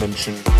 dimension.